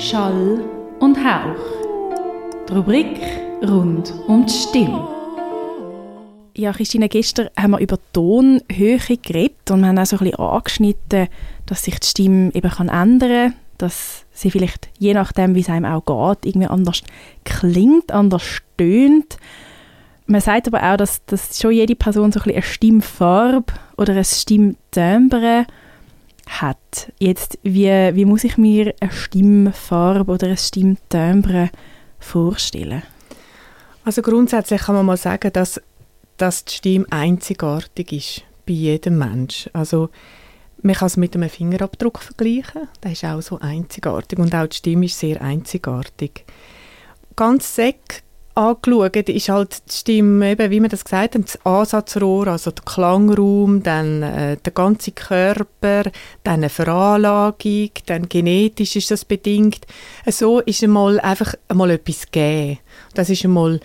Schall und Hauch. Die Rubrik rund um die Stimme. Ja, Christine, gestern haben wir über Tonhöhe geredet und wir haben auch so ein bisschen angeschnitten, dass sich die Stimme eben kann ändern kann, dass sie vielleicht je nachdem, wie es einem auch geht, irgendwie anders klingt, anders stöhnt. Man sagt aber auch, dass, dass schon jede Person so ein bisschen eine Stimmfarbe oder ein Stimmtimbre hat. Jetzt, wie, wie muss ich mir eine Stimmfarbe oder ein Stimmtimbre vorstellen? Also grundsätzlich kann man mal sagen, dass, dass die Stimme einzigartig ist bei jedem Mensch. Also man kann es mit einem Fingerabdruck vergleichen, der ist auch so einzigartig und auch die Stimme ist sehr einzigartig. Ganz sek angeschaut, ist halt die Stimme, eben, wie man das gesagt hat, das Ansatzrohr, also der Klangraum, dann äh, der ganze Körper, dann eine Veranlagung, dann genetisch ist das bedingt. So ist einmal einfach einmal etwas gegeben. Das ist einmal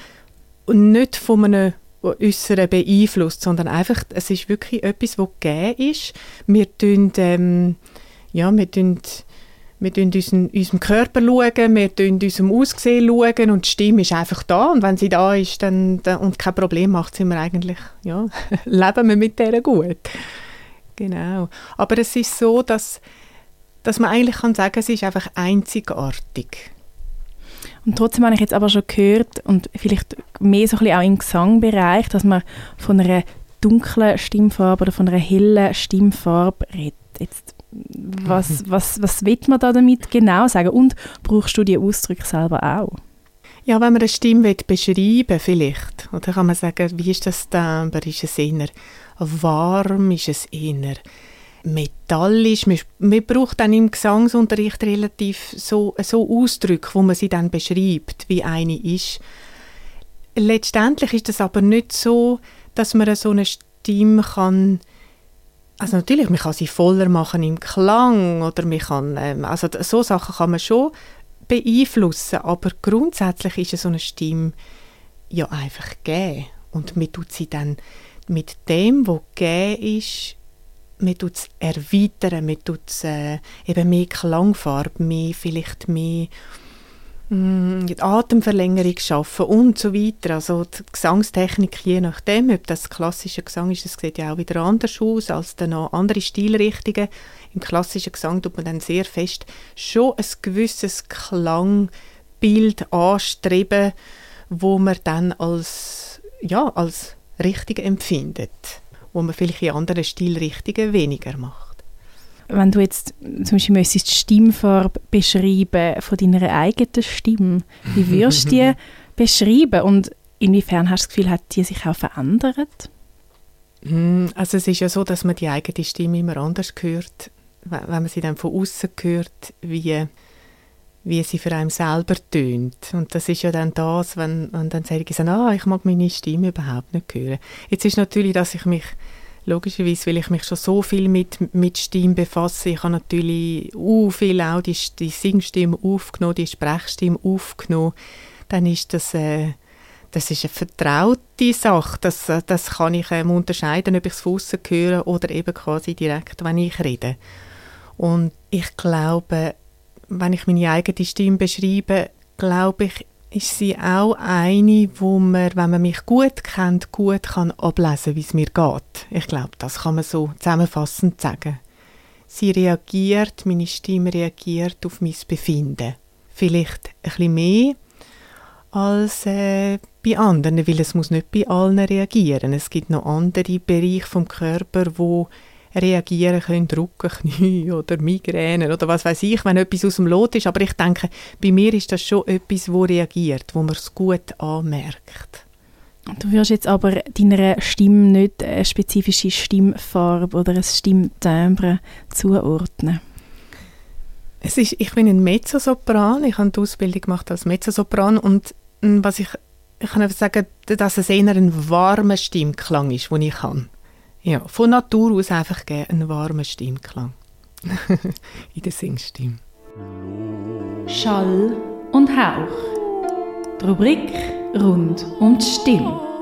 nicht von einem Äußeren beeinflusst, sondern einfach, es ist wirklich etwas, was gegeben ist. Wir tun, ähm, ja, wir tun wir schauen unseren, unserem Körper, schauen, wir schauen unserem Aussehen schauen und die Stimme ist einfach da und wenn sie da ist dann, dann und kein Problem macht, sind wir eigentlich, ja, leben wir mit der gut. Genau. Aber es ist so, dass, dass man eigentlich kann sagen, es ist einfach einzigartig. Und trotzdem habe ich jetzt aber schon gehört und vielleicht mehr so ein bisschen auch im Gesangbereich, dass man von einer dunklen Stimmfarbe oder von einer hellen Stimmfarbe redet. Jetzt was, mhm. was, was will man da damit genau sagen? Und brauchst du die Ausdrücke selber auch? Ja, wenn man eine Stimme beschreiben vielleicht, oder kann man sagen, wie ist das Timbre? Ist es eher warm? Ist es eher metallisch? Man, man braucht dann im Gesangsunterricht relativ so, so Ausdrücke, wo man sie dann beschreibt, wie eine ist. Letztendlich ist es aber nicht so, dass man so eine Stimme kann also natürlich, man kann sie voller machen im Klang oder man kann, ähm, also so Sachen kann man schon beeinflussen, aber grundsätzlich ist so eine Stimme ja einfach gegeben und man tut sie dann mit dem, was gegeben ist, man tut es erweitern, man tut es äh, eben mehr Klangfarbe, mehr, vielleicht mehr die Atemverlängerung schaffen und so weiter. Also die Gesangstechnik, je nachdem, ob das klassische Gesang ist, das sieht ja auch wieder anders aus als dann noch andere Stilrichtungen. Im klassischen Gesang tut man dann sehr fest schon ein gewisses Klangbild anstreben, wo man dann als, ja, als richtig empfindet, wo man vielleicht in anderen Stilrichtungen weniger macht wenn du jetzt zum Beispiel die Stimmfarbe beschreiben von deiner eigenen Stimme, wie würdest du die beschreiben und inwiefern hast du das Gefühl, hat die sich auch verändert? Hm, also es ist ja so, dass man die eigene Stimme immer anders hört, wenn man sie dann von außen hört, wie, wie sie für einen selber tönt. Und das ist ja dann das, wenn, wenn dann sagen, ah, ich mag meine Stimme überhaupt nicht hören. Jetzt ist natürlich, dass ich mich logischerweise, weil ich mich schon so viel mit, mit Stimme befasse. Ich habe natürlich uh, viel auch die, die Singstimme aufgenommen, die Sprechstimme aufgenommen. Dann ist das, äh, das ist eine vertraute Sache. Das, äh, das kann ich ähm, unterscheiden, ob ich es von höre oder eben quasi direkt, wenn ich rede. Und ich glaube, wenn ich meine eigene Stimme beschreibe, glaube ich, ist sie auch eine, wo man, wenn man mich gut kennt, gut kann ablesen, wie es mir geht. Ich glaube, das kann man so zusammenfassend sagen. Sie reagiert, meine Stimme reagiert auf mein Befinden. Vielleicht ein bisschen mehr als äh, bei anderen, weil es muss nicht bei allen reagieren. Es gibt noch andere Bereiche vom Körper, wo reagieren können, Rücken, Knie oder Migräne oder was weiß ich, wenn etwas aus dem Lot ist. Aber ich denke, bei mir ist das schon etwas, wo reagiert, wo man es gut anmerkt. Du wirst jetzt aber deiner Stimme nicht eine spezifische Stimmfarbe oder ein Stimmtimbre zuordnen. Es ist, ich bin ein Mezzosopran, ich habe die Ausbildung gemacht als Mezzosopran und hm, was ich, ich kann sagen, dass es eher ein warmer Stimmklang ist, den ich habe. Ja, von Natur aus einfach gerne einen warmen Stimmklang. In der Singstimme. Schall und Hauch. Die Rubrik rund um die Stimme.